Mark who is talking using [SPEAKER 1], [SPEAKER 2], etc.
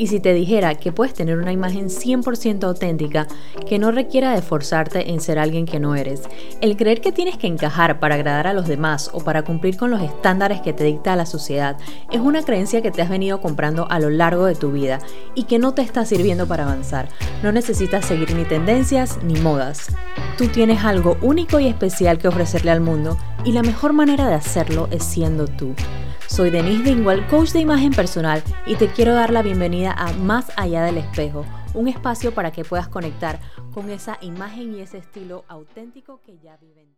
[SPEAKER 1] Y si te dijera que puedes tener una imagen 100% auténtica, que no requiera de forzarte en ser alguien que no eres, el creer que tienes que encajar para agradar a los demás o para cumplir con los estándares que te dicta la sociedad, es una creencia que te has venido comprando a lo largo de tu vida y que no te está sirviendo para avanzar. No necesitas seguir ni tendencias ni modas. Tú tienes algo único y especial que ofrecerle al mundo y la mejor manera de hacerlo es siendo tú. Soy Denise Dingwall, coach de imagen personal, y te quiero dar la bienvenida a Más Allá del Espejo, un espacio para que puedas conectar con esa imagen y ese estilo auténtico que ya viven.